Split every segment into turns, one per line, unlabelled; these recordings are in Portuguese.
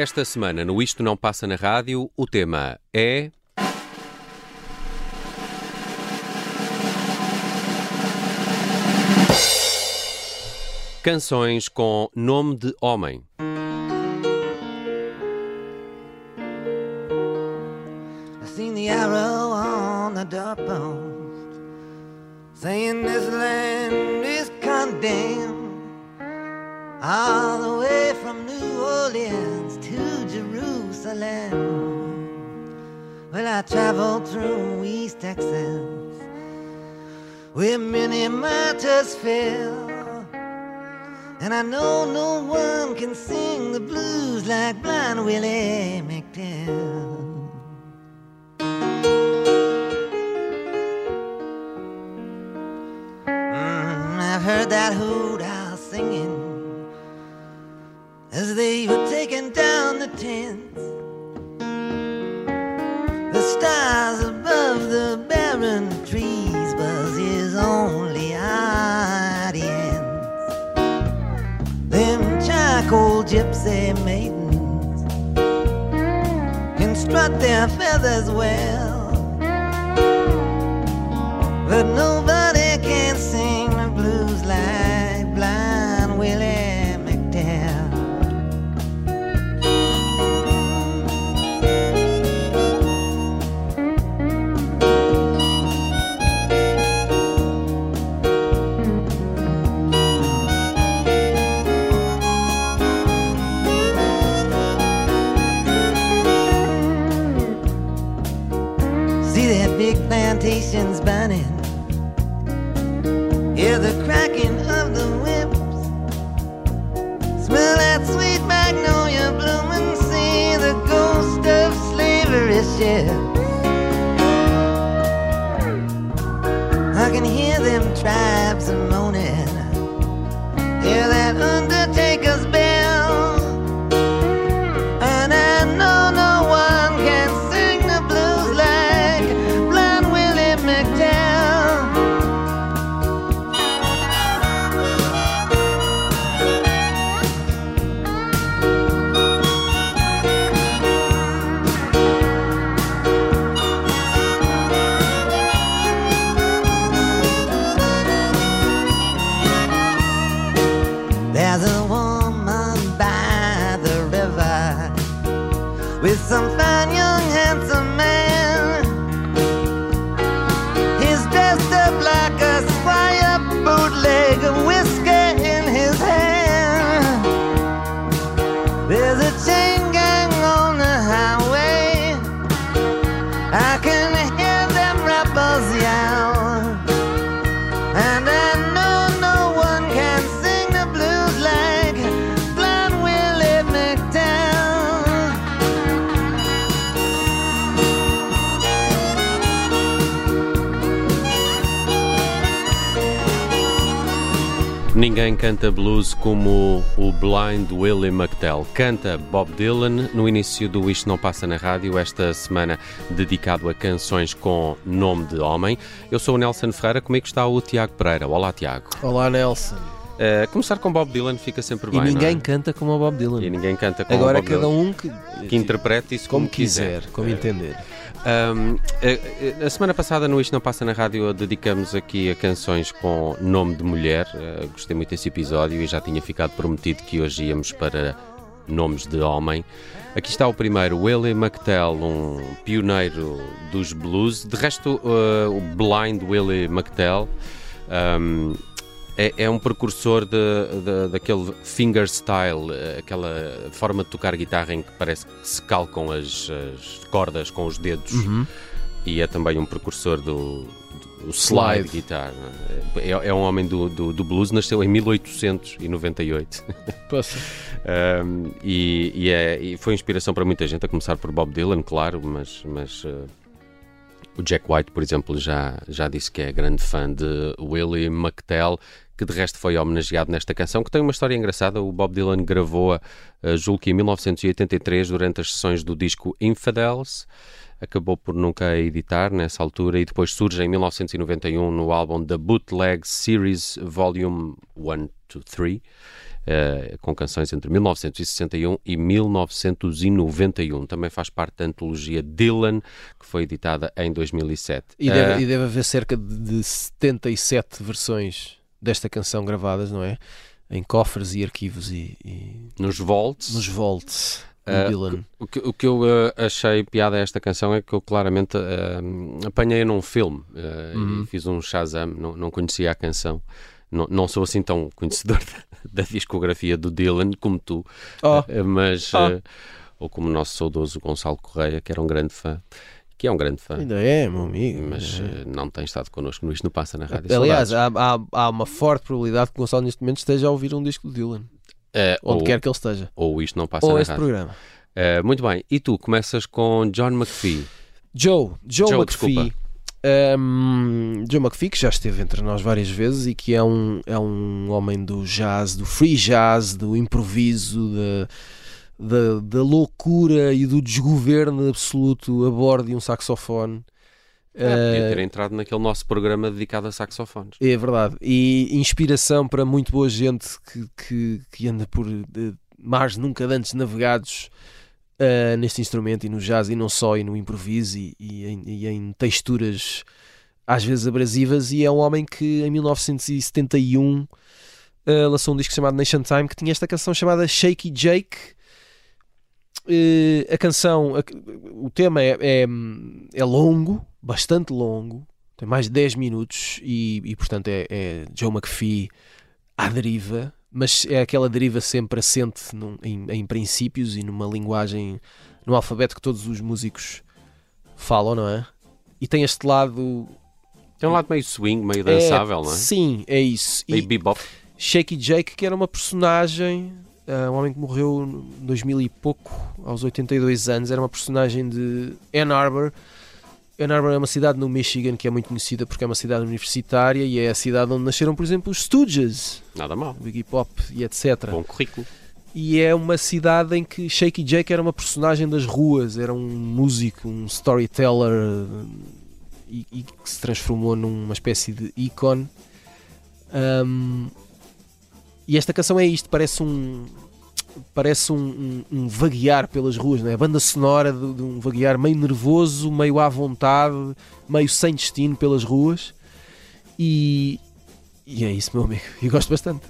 Esta semana, no Isto Não Passa na Rádio, o tema é. Canções com nome de homem.
Saying this land is condemned all the way from New Orleans to Jerusalem. Well, I traveled through East Texas where many martyrs fell. And I know no one can sing the blues like Blind Willie McDowell. Heard that hoot owl singing as they were taking down the tents. The stars above the barren trees was his only audience. Them charcoal gypsy maidens can strut their feathers well. But nobody
Ninguém canta blues como o Blind Willie McTell. Canta Bob Dylan no início do Isto Não Passa na Rádio, esta semana dedicado a canções com nome de homem. Eu sou o Nelson Ferreira, comigo está o Tiago Pereira. Olá, Tiago.
Olá, Nelson.
Uh, começar com Bob Dylan fica sempre
E
bem.
ninguém
não
canta como o Bob
é?
Dylan.
E ninguém canta com
Agora
Bob
cada
Dylan.
um que,
que interprete isso como,
como quiser, como
Eh,
entender.
Um, eh, eh, a semana passada no Isto Não Passa na Rádio dedicamos aqui a canções com nome de mulher. Eh, gostei muito desse episódio e já tinha ficado prometido que hoje íamos para nomes de homem. Aqui está o primeiro, Willie McTell, um pioneiro dos blues. De resto, eh, o Blind Willie McTell um, é, é um precursor de, de- daquele fingerstyle, eh, aquela forma de tocar guitarra em que parece que se calcam as, as cordas com os dedos.
Uhum.
E é também um precursor do, slide,
Slide.
guitar. é? É, é um homem do, do, do blues, nasceu em 1898.
Poxa.
Um, e, e é- e foi inspiração para muita gente, a começar por Bob Dylan, claro, mas, mas uh, o Jack White, por exemplo, já, já disse que é grande fã de Willie McTell, que de resto foi homenageado nesta canção, que tem uma história engraçada. O Bob Dylan gravou-a, julgo que em 1983, durante as sessões do disco Infidels. acabou por nunca editar nessa altura e depois surge em 1991 no álbum The Bootleg Series Volume 1 to 3. Uh, com canções entre 1961 e 1991. Também faz parte da antologia Dylan, que foi editada em 2007.
E deve,
Uh,
e deve haver cerca de 77 versões desta canção gravadas, não é? Em cofres e arquivos e, e
nos vaults,
nos vaults do
Uh,
Dylan.
O que, o que eu eh, achei piada a esta canção é que eu claramente eh, apanhei num filme eh,
Uhum.
e fiz um Shazam, não, não conhecia a canção. Não, não sou assim tão conhecedor da, discografia do Dylan como tu,
Oh,
eh, mas.
Ah.
eh, ou como o nosso saudoso Gonçalo Correia, que era um grande fã, que é um grande fã,
ainda é, meu amigo.
mas
é.
eh, não tem estado connosco no Isto Não Passa na Rádio.
Aliás, há, há, há uma forte probabilidade que o Gonçalo neste momento esteja a ouvir um disco do Dylan,
Eh,
onde
ou,
quer que ele esteja.
ou Isto Não Passa
Ou
na
este
Rádio.
programa.
Eh, muito bem, e tu começas com John McPhee.
Joe, Joe,
Joe,
McPhee. Um, Joe McPhee, que já esteve entre nós várias vezes e que é um, é um homem do jazz, do free jazz, do improviso, da, da, da loucura e do desgoverno absoluto a bordo de um saxofone.
Eh, podia ter entrado naquele nosso programa dedicado a saxofones.
É verdade. E inspiração para muito boa gente que, que, que anda por mares nunca antes navegados eh, neste instrumento e no jazz e não só, e no improviso e, e em, e em texturas às vezes abrasivas. E é um homem que em 1971 eh, lançou um disco chamado Nation Time que tinha esta canção chamada Shaky Jake. Eh, a canção, a- o tema é, é, é longo, bastante longo, tem mais de 10 minutos e, e, portanto é, é Joe McPhee à deriva, mas é aquela deriva sempre assente num- em, em princípios e numa linguagem, no alfabeto que todos os músicos falam, não é? E tem este lado.
Tem um lado meio swing, meio dançável,
é,
não é?
Sim, é isso. E
Meio bebop.
Shaky Jake, que era uma personagem, ah, um homem que morreu em 2000 e pouco, aos 82 anos, era uma personagem de Ann Arbor. Ann Arbor é uma cidade no Michigan que é muito conhecida porque é uma cidade universitária e é a cidade onde nasceram, por exemplo, os Stooges,
Nada mal.
o Iggy Pop e etc.
Bom currículo.
E é uma cidade em que Shaky Jake era uma personagem das ruas, era um músico, um storyteller e, e que se transformou numa espécie de ícone. Ahm, e esta canção é isto, parece um parece um, um- um vaguear pelas ruas, não é? A banda sonora de, de um vaguear meio nervoso, meio à vontade, meio sem destino pelas ruas. E, e é isso, meu amigo. E gosto bastante.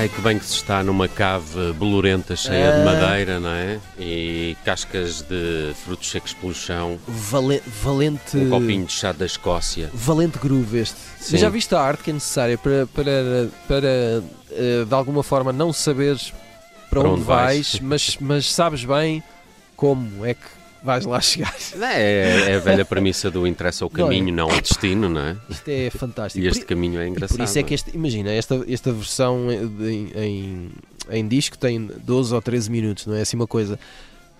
Ai, que bem que se está numa cave bolorenta cheia de
Ah.
madeira, não é? E cascas de frutos secos pelo chão.
Vale- valente.
Um copinho de chá da Escócia.
Valente groove este.
Sim.
Já viste a arte que é necessária para, para, para eh, de alguma forma não saberes para,
Para
onde
onde vais.
vais, mas, mas sabes bem como é que vais lá chegar.
É, é a velha premissa do interessa o
Não é?
caminho, não, o destino, não é?
Isto é fantástico.
E este
Por-
caminho é engraçado.
por isso é que este, imagina, esta, esta versão em, em, em disco tem 12 ou 13 minutos, não é assim uma coisa.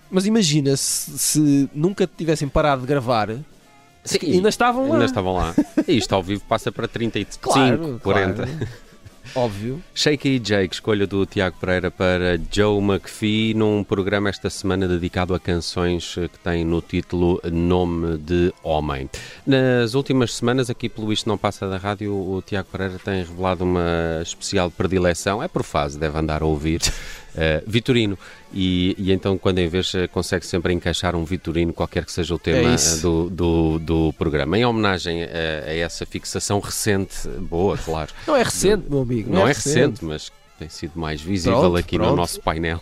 Mas imagina se, se nunca tivessem parado de gravar,
Sim,
ainda estavam lá.
Ainda estavam lá. E isto ao vivo passa para 35,
Claro,
40.
claro. Óbvio.
Shake e Jake, escolha do Tiago Pereira para Joe McPhee, num programa esta semana dedicado a canções que têm no título Nome de Homem. Nas últimas semanas, aqui pelo Isto Não Passa da Rádio, o Tiago Pereira tem revelado uma especial predileção, é por fase, deve andar a ouvir, eh, Vitorino. E, e então, quando em vez, eh, consegue sempre encaixar um Vitorino, qualquer que seja o tema
É
eh, do, do, do programa. Em homenagem a, a essa fixação recente, boa, claro.
Não é recente, meu amigo.
Não, é recente, mas tem sido mais visível
Pronto,
aqui no
pronto.
nosso painel.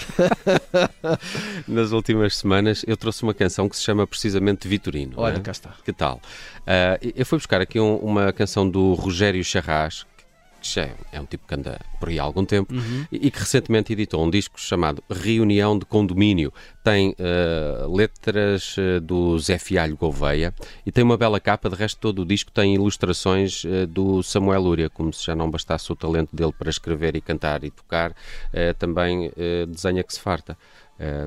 Nas últimas semanas eu trouxe uma canção que se chama precisamente Vitorino.
Olha,
não é?
cá está.
Que tal? Ah, eu fui buscar aqui um- uma canção do Rogério Charras, que é, é um tipo que anda por aí há algum tempo,
Uhum.
e, e que recentemente editou um disco chamado Reunião de Condomínio. Tem ah, letras ah, do Zé Fialho Gouveia e tem uma bela capa. De resto, todo o disco tem ilustrações ah, do Samuel Lúria, como se já não bastasse o talento dele para escrever e cantar e tocar, também desenha que se farta.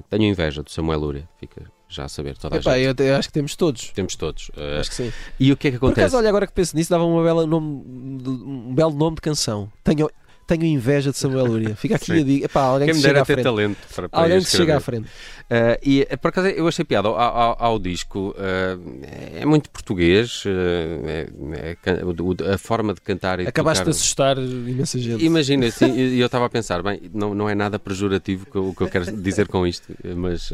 Tenho inveja do Samuel Lúria, fica já a saber toda a
Epá,
gente.
eu, até acho que temos todos.
Temos todos. Ah,
Acho que sim.
e o que é que
Por
acontece?
acaso, olha, agora que penso nisso, dava uma bela nome, um belo nome de canção. Tenho, tenho inveja de Samuel Lúria. Fica aqui a dica. Epá, alguém
Quem
que
me dera ter
frente.
talento para, para
Alguém que chega à frente.
Uh, e uh, por acaso eu achei piada ao, ao- ao disco, uh, é muito português, uh, é- é a forma de cantar e de
Acabaste de
tocar.
assustar imensa gente.
Imagina, assim, e eu estava a pensar, bem, não, não é nada pejorativo que o que eu quero dizer com isto, mas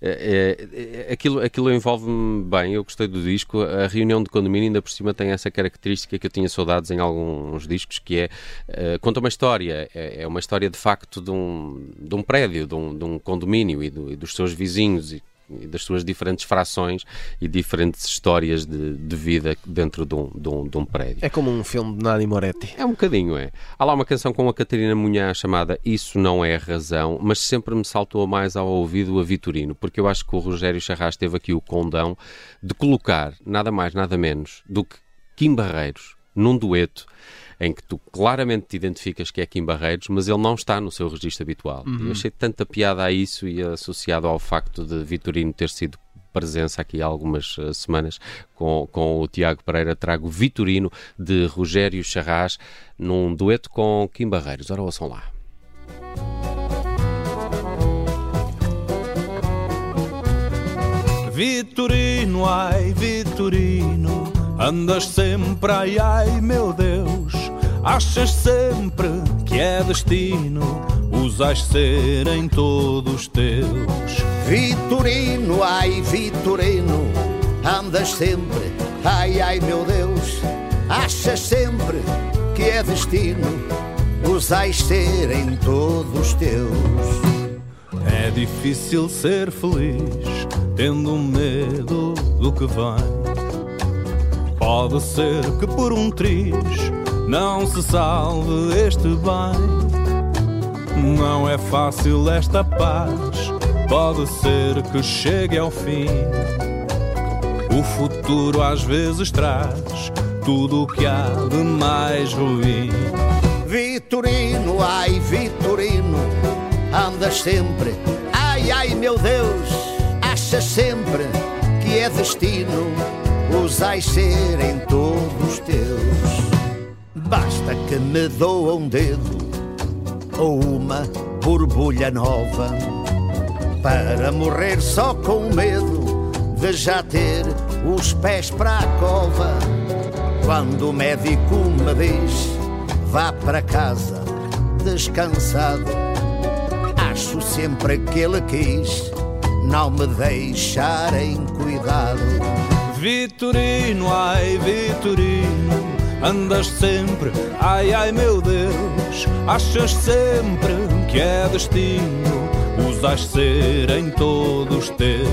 é- aquilo, aquilo envolve-me bem, eu gostei do disco, a reunião de condomínio ainda por cima tem essa característica que eu tinha saudades em alguns discos, que é, conta uma história, é, é uma história de facto de um, de um prédio, de um, de um condomínio e, do- e dos seus vizinhos e, e das suas diferentes frações e diferentes histórias de, de vida dentro de um, de um, de um prédio.
É como um filme de Nani Moretti.
É um bocadinho, é. Há lá uma canção com a Catarina Munhã chamada Isso Não É Razão, mas sempre me saltou mais ao ouvido a Vitorino, porque eu acho que o Rogério Charras teve aqui o condão de colocar nada mais, nada menos do que Kim Barreiros num dueto em que tu claramente te identificas que é Kim Barreiros, mas ele não está no seu registro habitual. Eu achei tanta piada a isso e associado ao facto de Vitorino ter sido presença aqui há algumas eh, semanas com, com o Tiago Pereira. Trago Vitorino de Rogério Charras num dueto com Kim Barreiros. Ora, ouçam lá.
Vitorino, ai, Vitorino, andas sempre, ai, ai, meu Deus, achas sempre que é destino, usais serem todos teus.
Vitorino, ai Vitorino, andas sempre, ai ai meu Deus, achas sempre que é destino, usais serem todos teus.
É difícil ser feliz, tendo medo do que vem. Pode ser que por um triz não se salve este bem. Não é fácil esta paz, pode ser que chegue ao fim. O futuro às vezes traz tudo o que há de mais ruim.
Vitorino, ai Vitorino, andas sempre, ai ai meu Deus, achas sempre que é destino, usais serem todos teus. Basta que me doa um dedo ou uma borbulha nova para morrer só com medo de já ter os pés para a cova. Quando o médico me diz vá para casa descansado, acho sempre que ele quis não me deixar em cuidado.
Vitorino, ai Vitorino, Andas sempre, ai ai meu Deus, achas sempre que é destino, usas serem todos teus.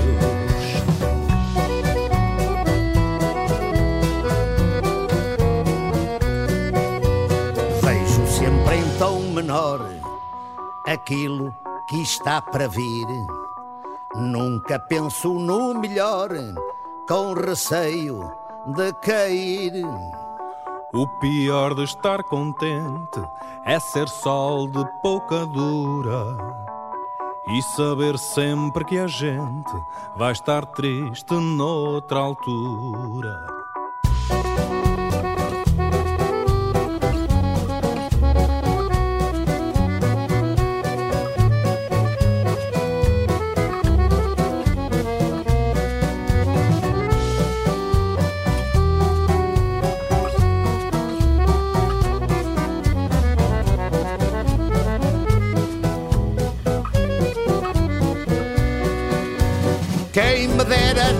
Vejo sempre em tom menor aquilo que está para vir. Nunca penso no melhor, com receio de cair.
O pior de estar contente é ser sol de pouca dura e saber sempre que a gente vai estar triste noutra altura.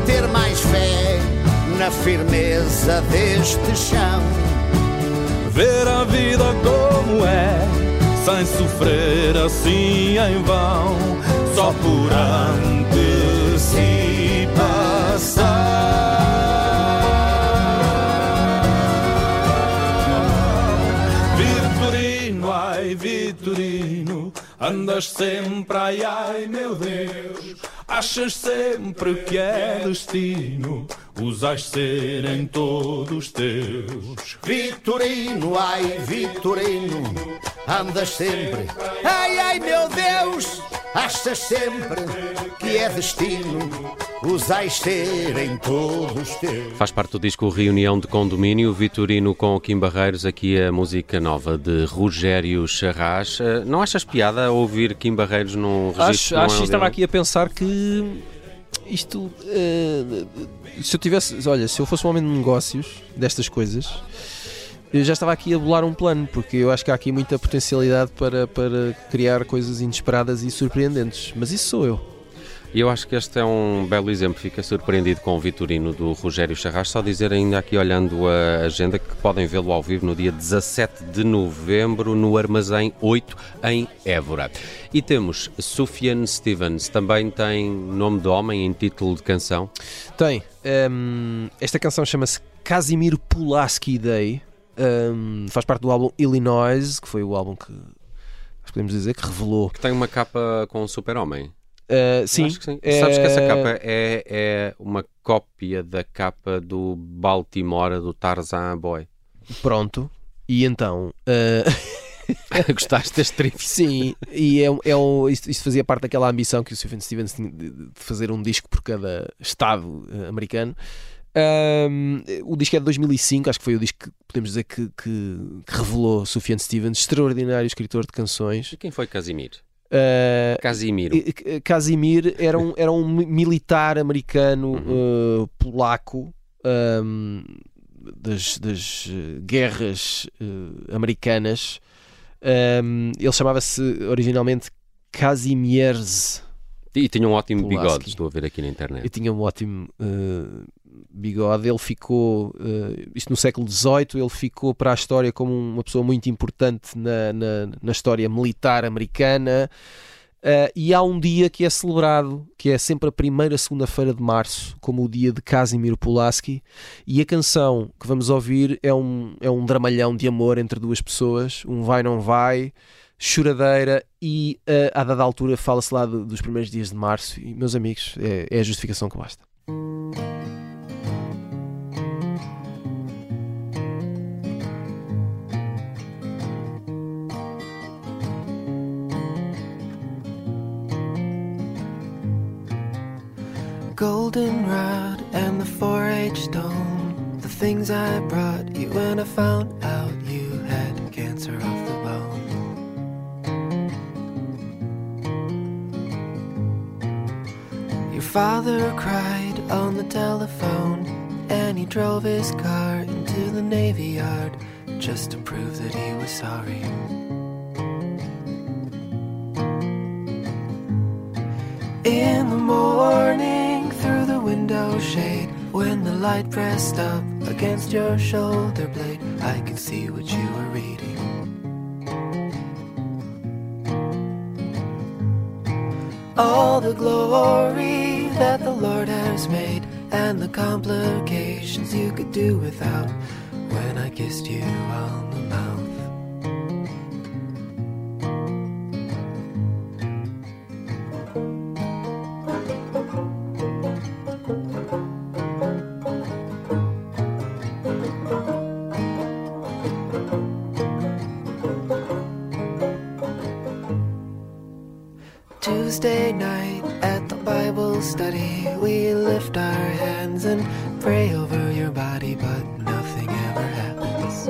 Ter mais fé na firmeza deste chão.
Ver a vida como é, sem sofrer assim em vão, só por antecipação. Vitorino, andas sempre, ai ai meu Deus, achas sempre que é destino, usas serem todos teus.
Vitorino, ai Vitorino, andas sempre. Ai, ai meu Deus, achas sempre que é destino, usais serem todos teus.
Faz parte do disco Reunião de Condomínio, Vitorino com o Kim Barreiros, aqui a música nova de Rogério Charras. Eh, Não achas piada ouvir Kim Barreiros num registro
Acho, acho
é
estava aqui a pensar que isto. eh, se eu tivesse. Olha, se eu fosse um homem de negócios destas coisas, eu já estava aqui a bolar um plano, porque eu acho que há aqui muita potencialidade para, para criar coisas inesperadas e surpreendentes. Mas isso sou eu.
E eu acho que este é um belo exemplo. Fica surpreendido com o Vitorino do Rogério Charras. Só dizer ainda aqui, olhando a agenda, que podem vê-lo ao vivo no dia 17 de novembro no Armazém 8 em Évora. E temos Sufjan Stevens, também tem nome de homem em título de canção.
Tem. ehm, esta canção chama-se Casimir Pulaski Day. Ehm, faz parte do álbum Illinois, que foi o álbum que. acho que Podemos dizer que revelou.
Que tem uma capa com o super-homem.
Eh, sim,
sim.
é-
Sabes que essa capa é, é uma cópia da capa do Baltimore do Tarzan Boy.
Pronto. E então. eh,
Gostaste deste trip?
Sim, e é, um- é um, isto, isto fazia parte daquela ambição que o Stephen Stevens tinha de, de fazer um disco por cada estado eh, americano. Ahm, o disco é de 2005, acho que foi o disco que podemos dizer que, que- que revelou Sufjan Stevens, extraordinário escritor de canções.
E quem foi Casimir?
Ah,
Casimiro.
Casimir era um, era um mi- militar americano
Uhum.
eh, polaco ahm, das, das eh, guerras eh, americanas. Ahm, ele chamava-se originalmente Kazimierz.
E tinha um ótimo
Pulaski.
bigode, estou a ver aqui na internet.
Eu tinha um ótimo eh, bigode. Ele ficou, eh, isto no século XVIII, ele ficou para a história como uma pessoa muito importante na, na, na história militar americana. Eh, e há um dia que é celebrado, que é sempre a primeira segunda-feira de março, como o dia de Casimir Pulaski. E a canção que vamos ouvir é um, é um dramalhão de amor entre duas pessoas, um vai não vai, choradeira, e eh, a dada altura fala-se lá do- dos primeiros dias de março. E, meus amigos, é, é a justificação que basta.
goldenrod and the 4-H stone. The things I brought you when I found out father cried on the telephone, and he drove his car into the Navy Yard just to prove that he was sorry. In the morning, through the window shade, When the light pressed up against your shoulder blade, I could see what you were reading. All the glory that the Lord has made, and the complications you could do without. When I kissed you on Bible study, we lift our hands and pray over your body, but nothing ever happens.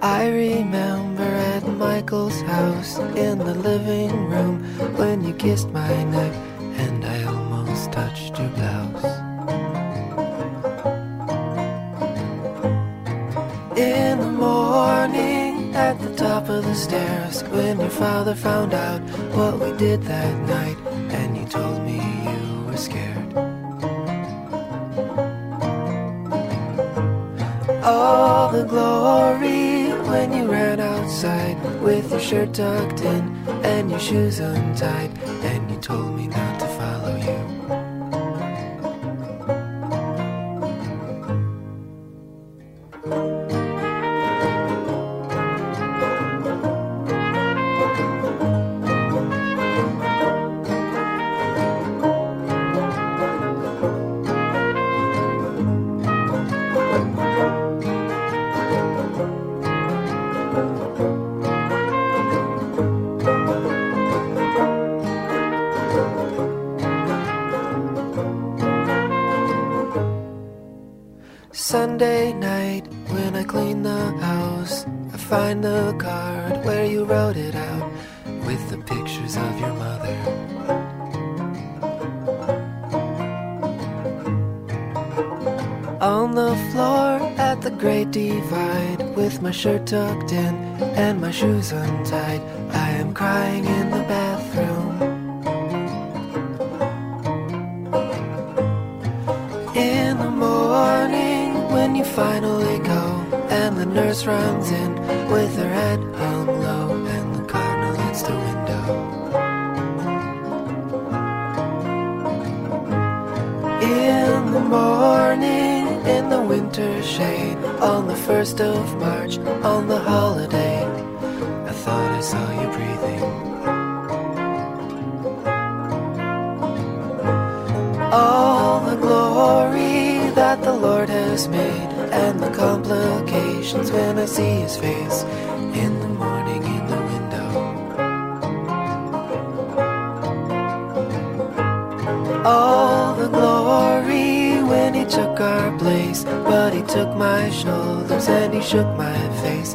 I remember at Michael's house in the living room when you kissed my neck and I almost touched your blouse. Top of the stairs when your father found out what we did that night and you told me you were scared. All the glory when you ran outside with your shirt tucked in and your shoes untied of your mother. On the floor at the great divide, with my shirt tucked in and my shoes untied, I am crying in the bathroom. In the morning, when you finally go, and the nurse runs in with her head morning, in the winter shade, on the first of March, on the holiday, I thought I saw you breathing. all the glory that the Lord has made, and the complications when I see His face our place, but He took my shoulders and He shook my face,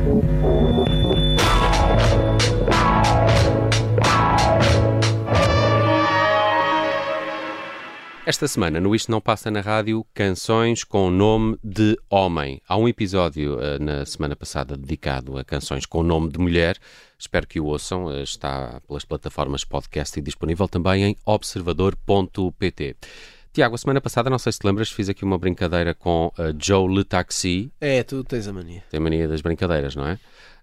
Esta semana no Isto Não Passa na Rádio, canções com nome de homem. Há um episódio eh, na semana passada dedicado a canções com nome de mulher. Espero que o ouçam. Eh, está pelas plataformas podcast e disponível também em observador.pt. Tiago, a semana passada, não sei se te lembras, fiz aqui uma brincadeira com a Joe Le Taxi.
É, tu tens a mania.
Tem mania das brincadeiras, não é?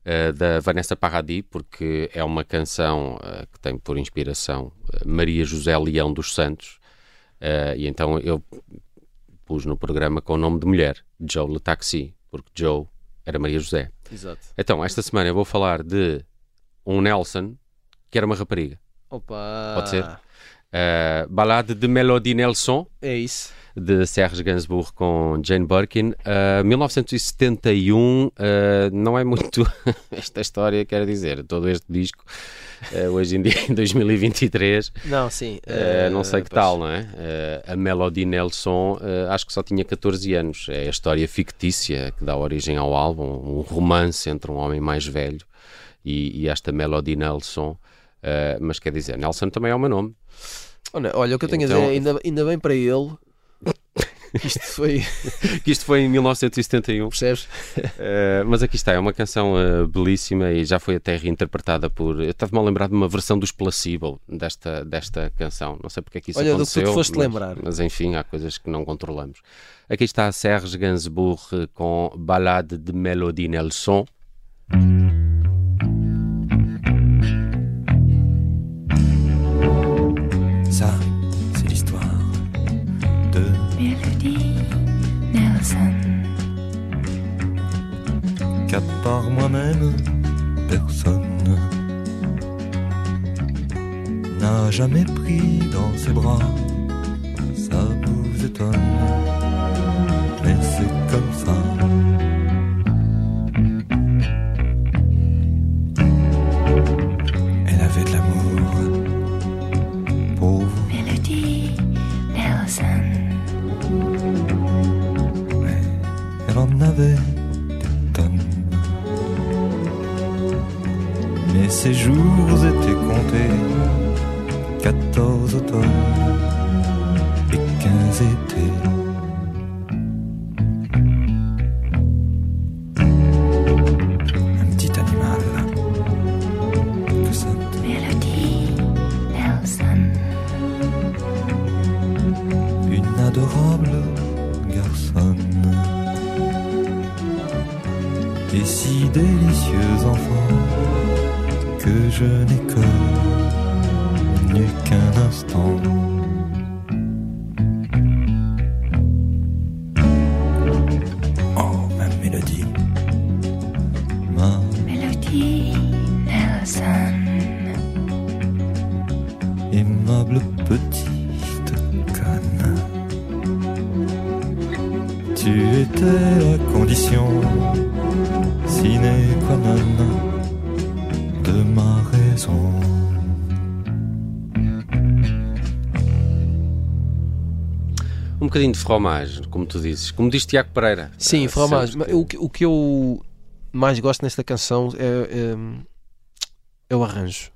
Uh, da Vanessa Paradis, porque é uma canção uh, que tem por inspiração Maria José Leão dos Santos. Uh, e então eu pus no programa com o nome de mulher, Joe Le Taxi, porque Joe era Maria José.
Exato.
Então, esta semana eu vou falar de um Nelson, que era uma rapariga.
Opa!
Pode ser? Uh, Balade de Melody Nelson,
É isso.
De Serge Gainsbourg com Jane Birkin. Uh, 1971, uh, não é muito esta história, quero dizer, todo este disco, uh, hoje em dia, em 2023,
Não, sim. eh,
não sei que
pois.
tal, não é? A Melody Nelson, acho que só tinha 14 anos. É a história fictícia que dá origem ao álbum, um romance entre um homem mais velho e, e esta Melody Nelson. Mas quer dizer, Nelson também é o meu nome.
Olha, olha, o que eu tenho
Então-
a dizer, é ainda, ainda bem para ele, que isto foi,
Que isto foi em 1971.
percebes?
Uh, mas aqui está, é uma canção uh, belíssima e já foi até reinterpretada por. Eu estava-me a lembrar de uma versão dos Placebo desta, desta canção. Não sei porque é que isso
Olha, do que tu te
aconteceu.
foste
mas,
lembrar.
Mas enfim, há coisas que não controlamos. Aqui está Serge Gainsbourg com Balade de Melody Nelson.
Qu'à part moi-même, personne n'a jamais pris dans ses bras. Ça vous étonne, mais c'est comme ça. Elle avait de l'amour pour vous.
Melody Nelson.
Elle en avait ses jours étaient comptés. 14 automnes et 15 étés.
Bocadinho de fromage, como tu dizes. Como diz Tiago Pereira.
Sim,
Uh,
fromage.
sempre
O, que, o que eu mais gosto nesta canção é, é, é o arranjo.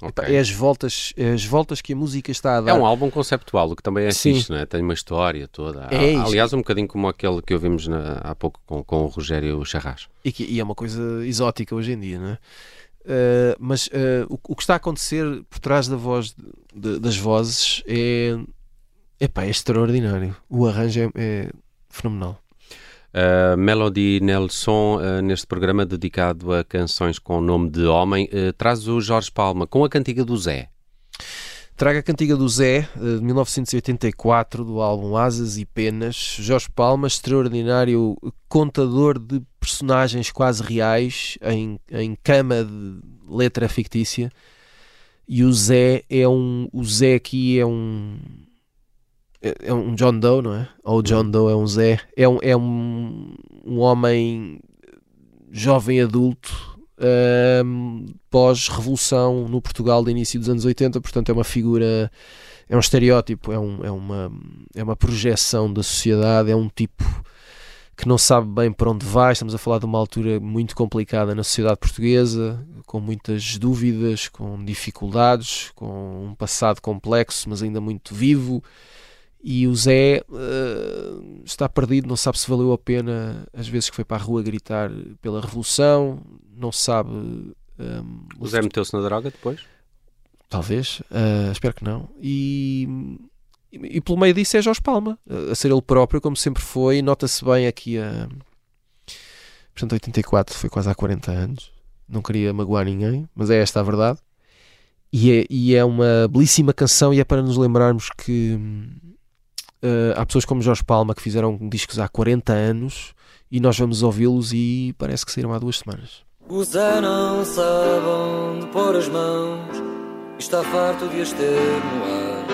Ok.
É as voltas, é as voltas que a música está a dar.
É um álbum conceptual, o que também é
Sim.
fixe, não é? Tem uma história toda.
É.
Aliás, um bocadinho como aquele que ouvimos na- há pouco com, com o Rogério Charras.
E, que- e é uma coisa exótica hoje em dia, não é? Uh, mas uh, o, o que está a acontecer por trás da voz de- das vozes é Epá, é extraordinário. O arranjo é, é fenomenal.
Uh, Melody Nelson, uh, neste programa dedicado a canções com nome de homem, uh, traz o Jorge Palma com a cantiga do Zé.
Traga a cantiga do Zé, eh, de 1984, do álbum Asas e Penas. Jorge Palma, extraordinário contador de personagens quase reais em, em cama de letra fictícia. E o Zé é um. O Zé aqui é um. É é um John Doe, não é? Ou o John Doe é um Zé. É um, é um, um homem jovem adulto ahm, pós-revolução no Portugal do início dos anos 80, portanto é uma figura, é um estereótipo, é, um- é uma, é uma projeção da sociedade, é um tipo que não sabe bem para onde vai. Estamos a falar de uma altura muito complicada na sociedade portuguesa, com muitas dúvidas, com dificuldades, com um passado complexo, mas ainda muito vivo. E o Zé eh, está perdido, não sabe se valeu a pena as vezes que foi para a rua gritar pela revolução, não sabe. ehm,
O Zé meteu-se na droga depois?
Talvez, eh, espero que não. E, e, e pelo meio disso é Jorge Palma, eh, a ser ele próprio, como sempre foi. Nota-se bem aqui a. Portanto, 84 foi quase há 40 anos. Não queria magoar ninguém, mas é esta a verdade. E é, e é uma belíssima canção, e é para nos lembrarmos que eh, há pessoas como Jorge Palma que fizeram discos há 40 anos e nós vamos ouvi-los e parece que saíram há duas semanas.
O Zé não sabe onde pôr as mãos está farto de as ter no ar.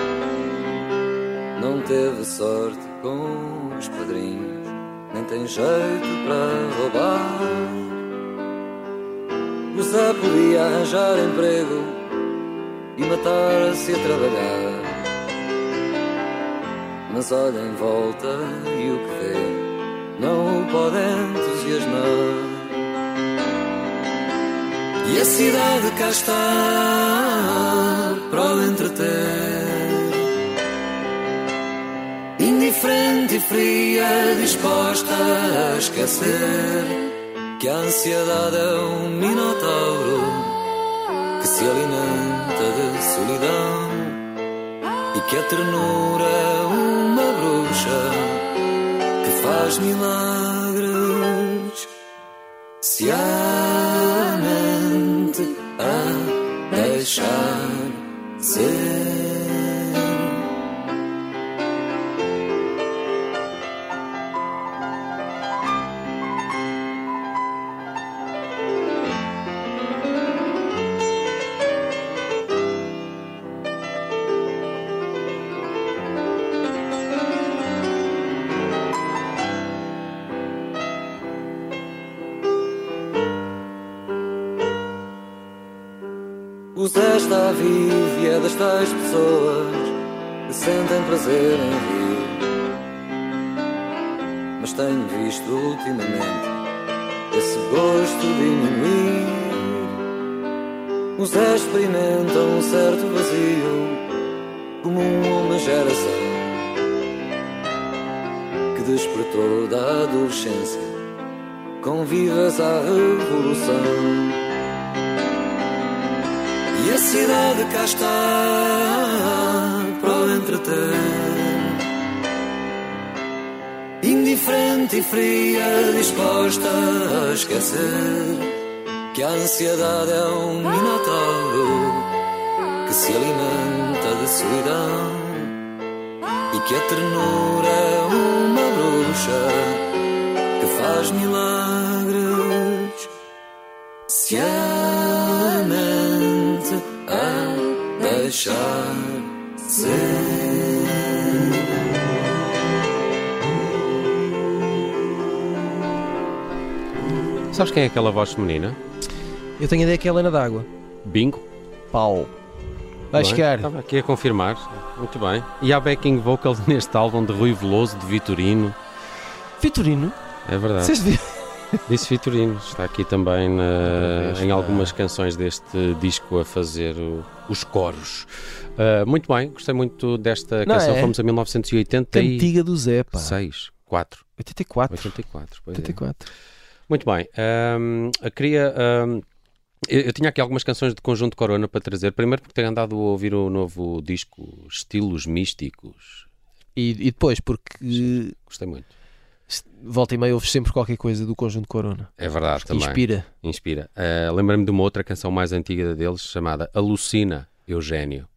Não teve sorte com os padrinhos, nem tem jeito para roubar. O Zé podia arranjar emprego e matar-se a trabalhar. Mas olha em volta e o que vê não o pode entusiasmar. E a cidade cá está para o entreter. Indiferente e fria, disposta a esquecer que a ansiedade é um minotauro que se alimenta de solidão e que a ternura é uma bruxa que faz milagres. Se a mente a deixar ser. Zé está vivo e é das tais pessoas que sentem prazer em rir. Mas tenho visto ultimamente esse gosto diminuir. O Zé experimenta um certo vazio, comum a uma geração que despertou da adolescência com vivas à revolução. E a cidade cá está para o entreter. Indiferente e fria, disposta a esquecer que a ansiedade é um minotauro que se alimenta de solidão e que a ternura é uma bruxa que faz milagres. Deixar ser.
Sabes quem é aquela voz feminina?
Eu tenho a ideia que é a Helena d'Água.
Bingo.
Pau. Vai
Bem,
chegar.
Estava aqui a confirmar. Muito bem. E há backing vocals neste álbum de Rui Veloso, de Vitorino.
Vitorino,
É verdade.
vocês viram?
Disse Vitorino. Está aqui também na- em
pá.
algumas canções deste disco a fazer o- os coros. Ah, muito bem, gostei muito desta
Não
canção.
é?
Fomos a 1986.
Cantiga do Zé, pá.
4.
84.
84. Pois é.
84.
Muito bem. ahm, eu queria. ahm, eu, eu tinha aqui algumas canções de conjunto Corona para trazer. Primeiro porque tenho andado a ouvir o novo disco Estilos Místicos.
E, e depois, porque
Gostei muito.
Volta e meia ouves sempre qualquer coisa do conjunto Corona.
É verdade também.
Inspira.
Inspira. Uh, Lembrei-me de uma outra canção mais antiga deles chamada Alucina Eugénio.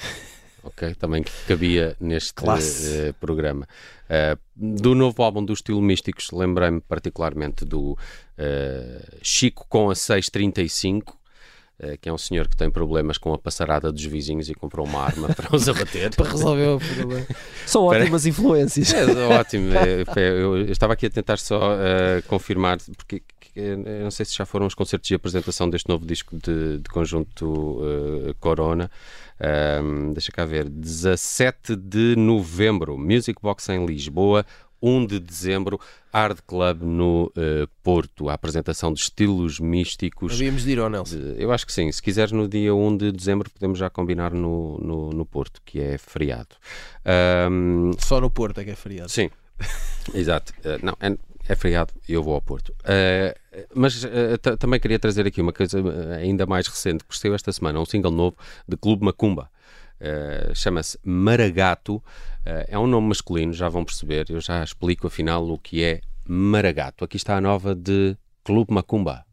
Ok, também cabia neste uh, programa. Uh, do novo álbum do Estilo Místicos, lembrei-me particularmente do uh, Chico com a 635, uh, que é um senhor que tem problemas com a passarada dos vizinhos e comprou uma arma para os abater.
Para resolver o problema. São ótimas influências.
É, ótimo. É, é, eu, estava aqui a tentar só uh, confirmar, porque que- eu não sei se já foram os concertos de apresentação deste novo disco de, de conjunto uh, Corona. Ahm, deixa cá ver. 17 de novembro, Music Box em Lisboa. 1 de dezembro, Hard Club no uh, Porto. A apresentação de estilos místicos.
Havíamos de ir ao Nelson.
De- Eu acho que sim. Se quiseres, no dia 1 de dezembro, podemos já combinar no, no, no Porto, que é feriado. Ahm,
Só no Porto é que é feriado.
Sim, exato. Eh, não, é, é feriado e eu vou ao Porto. Eh, mas eh, ta- também queria trazer aqui uma coisa eh, ainda mais recente, saiu esta semana, um single novo de Clube Macumba. Eh, Chama-se Maragato. Eh, é um nome masculino, já vão perceber. Eu já explico afinal o que é Maragato. Aqui está a nova de Clube Macumba.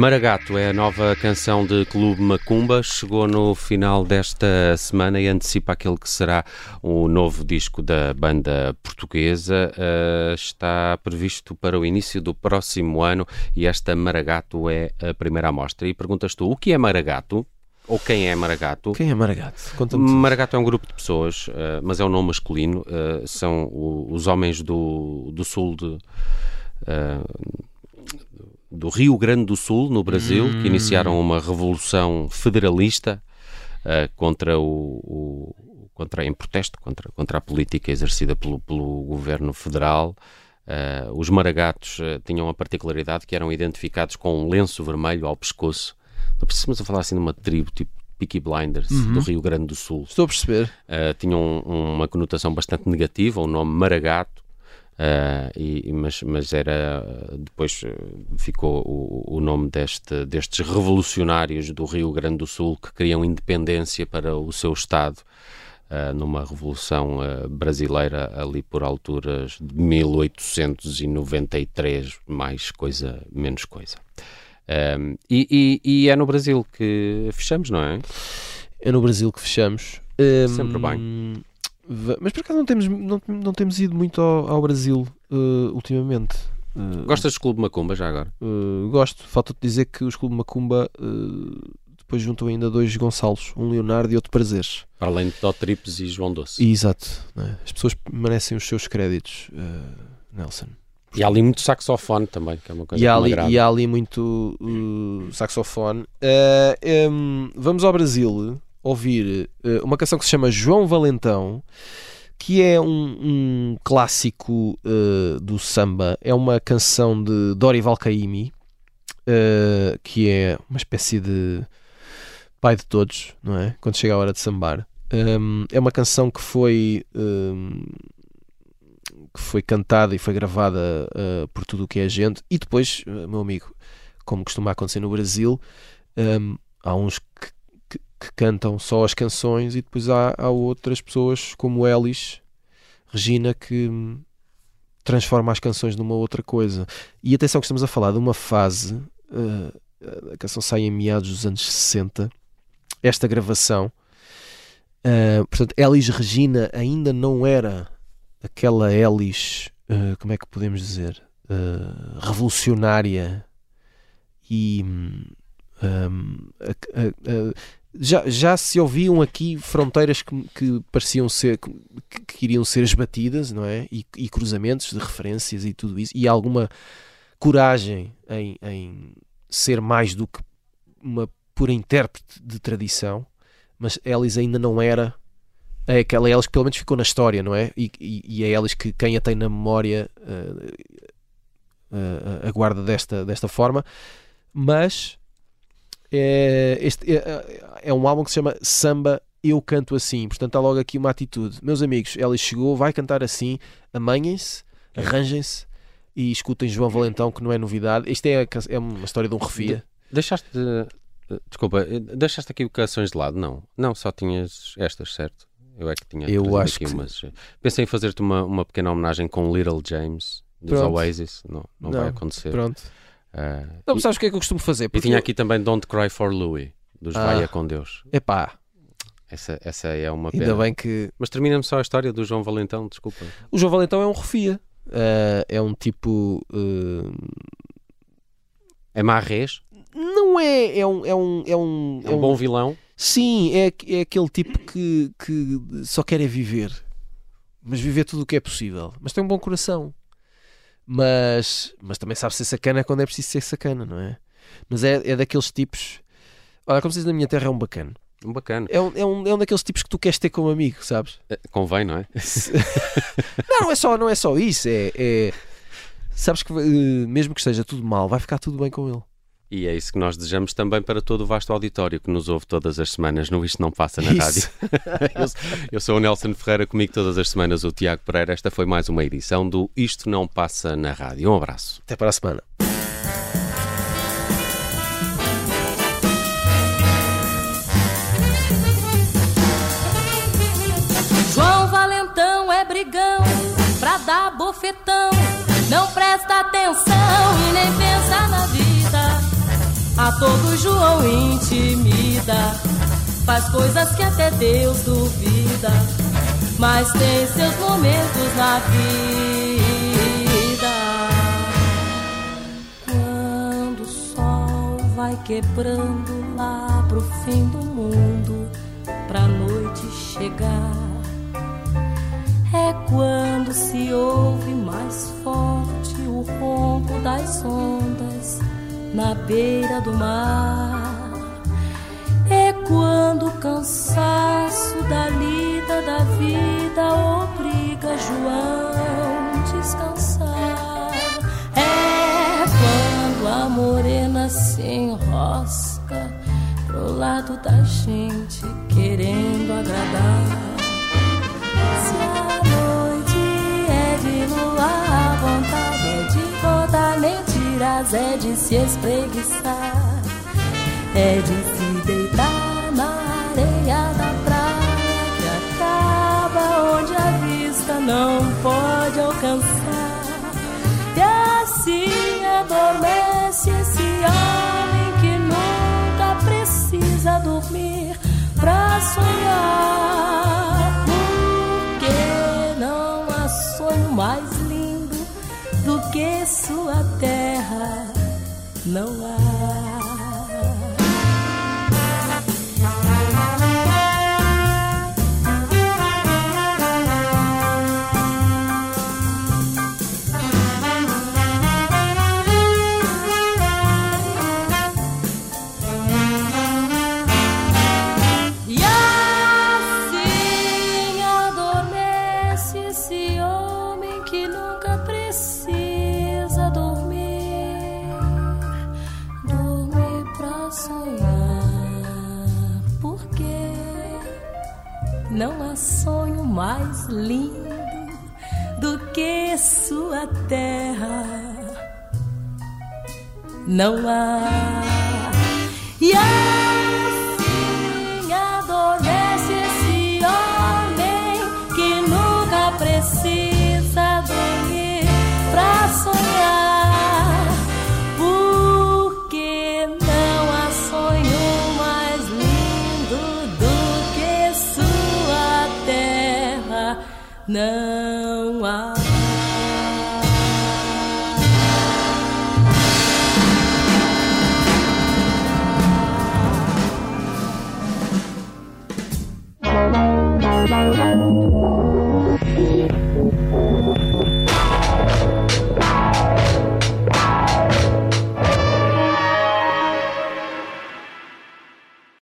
Maragato
é a nova canção de Clube Macumba, chegou no final desta semana e antecipa aquele que será o novo disco da banda portuguesa. Uh, está previsto para o início do próximo ano e esta Maragato é a primeira amostra. E perguntas tu, o que é Maragato? Ou quem é Maragato?
Quem é Maragato?
Maragato é um grupo de pessoas, uh, mas é um nome masculino. Uh, são o- os homens do, do sul de. uh, do Rio Grande do Sul, no Brasil, que iniciaram uma revolução federalista uh, contra o, o- contra em protesto contra contra a política exercida pelo, pelo governo federal. Uh, os maragatos uh, tinham a particularidade que eram identificados com um lenço vermelho ao pescoço. Não precisamos a falar assim de uma tribo tipo Peaky Blinders do Rio Grande do Sul.
Estou a perceber.
Uh, tinham um- uma conotação bastante negativa, o nome Maragato, uh, e, mas, mas era uh, depois uh, ficou o, o nome deste, destes revolucionários do Rio Grande do Sul que queriam independência para o seu Estado. uh, numa revolução uh, brasileira ali por alturas de 1893, mais coisa, menos coisa. Um, e, e- e é no Brasil que fechamos, não é?
É no Brasil que fechamos.
Sempre bem.
Mas por acaso não temos, não, não temos ido muito ao, ao Brasil eh, ultimamente. Eh,
Gostas de Clube Macumba já agora?
eh, gosto. Falta-te dizer que os Clube Macumba depois juntam ainda dois Gonçalos, um Leonardo e outro Prazeres.
Para além de Dotrips e João Doce.
E, exato. né? As pessoas merecem os seus créditos, Nelson.
E há ali muito saxofone também, que é uma coisa
E há, ali, e há ali muito uh, saxofone. Uh, um, vamos ao Brasil ouvir uh, uma canção que se chama João Valentão, que é um, um clássico uh, do samba. É uma canção de Dorival Caymmi, uh, que é uma espécie de pai de todos, não é? Quando chega a hora de sambar. Um, é uma canção que foi um, que foi cantada e foi gravada uh, por tudo o que é gente e depois, meu amigo, como costuma acontecer no Brasil, um, há uns que, que- cantam só as canções e depois há, há outras pessoas como Elis, Regina, que hum, transforma as canções numa outra coisa. E atenção que estamos a falar de uma fase, uh, a canção sai em meados dos anos 60, esta gravação. uh, portanto, Elis Regina ainda não era aquela Elis, uh, como é que podemos dizer, revolucionária e hum, hum, a- a- a- já, já se ouviam aqui fronteiras que, que pareciam ser que, que iriam ser esbatidas, não é? E, e cruzamentos de referências e tudo isso, e alguma coragem em, em ser mais do que uma pura intérprete de tradição, mas Elis ainda não era é aquela Elis que pelo menos ficou na história, não é? E, e, e é Elis que quem a tem na memória eh, eh, aguarda desta, desta forma, mas é, este é, é um álbum que se chama Samba Eu Canto Assim, portanto há logo aqui uma atitude. Meus amigos, Elis chegou, vai cantar assim, amanhem-se, arranjem-se e escutem João Valentão, que não é novidade. Isto é, é uma história de um refia.
Deixaste de... Desculpa, eh, deixaste aqui canções de lado? Não, não, só tinhas estas, certo? Eu é que tinha
Eu acho
aqui
que-
umas. eh, Pensei em fazer-te uma, uma pequena homenagem com Little James dos
Pronto.
Oasis. Não, não, vai acontecer.
Pronto.
Ah,
Não,
e,
sabes o que é que eu costumo fazer?
e
Porque
tinha
eu-
aqui também Don't Cry for Louie, dos
Ah.
Vaia com Deus.
Epá,
Essa, essa é uma pena.
ainda bem que
Mas termina-me só a história do João Valentão, desculpa.
o João Valentão é um refia. Ah, é um tipo. ah,
É Marrês,
não é. É um. É um, é um,
é um bom vilão.
Sim, é, é aquele tipo que, que só quer é viver. Mas viver tudo o que é possível. Mas tem um bom coração. Mas, mas também sabe ser sacana quando é preciso ser sacana, não é? Mas é, é daqueles tipos. Olha, como se diz na minha terra, é um bacana.
Um bacana.
É um, é, um, é um daqueles tipos que tu queres ter como amigo, sabes?
Eh, Convém, não é?
Não, não é só, não é só isso. É, é- sabes que eh, mesmo que esteja tudo mal, vai ficar tudo bem com ele.
E é isso que nós desejamos também para todo o vasto auditório que nos ouve todas as semanas no Isto Não Passa na
Isso.
Rádio. eu, eu sou o Nelson Ferreira, comigo todas as semanas o Tiago Pereira. Esta foi mais uma edição do Isto Não Passa na Rádio. Um abraço.
Até para a semana.
João Valentão é brigão pra dar bofetão. Não presta atenção e nem pensa na vida. Todo João intimida. Faz coisas que até Deus duvida. Mas tem seus momentos na vida. Quando o sol vai quebrando lá pro fim do mundo, pra noite chegar. É quando se ouve mais forte o ronco das ondas na beira do mar. É quando o cansaço da lida da vida obriga João descansar. É quando a morena se enrosca pro lado da gente querendo agradar. Se a noite é de lua, a vontade é de contar é de se espreguiçar, é de se deitar na areia da praia que acaba onde a vista não pode alcançar. E assim adormece esse homem que nunca precisa dormir pra sonhar. Não há.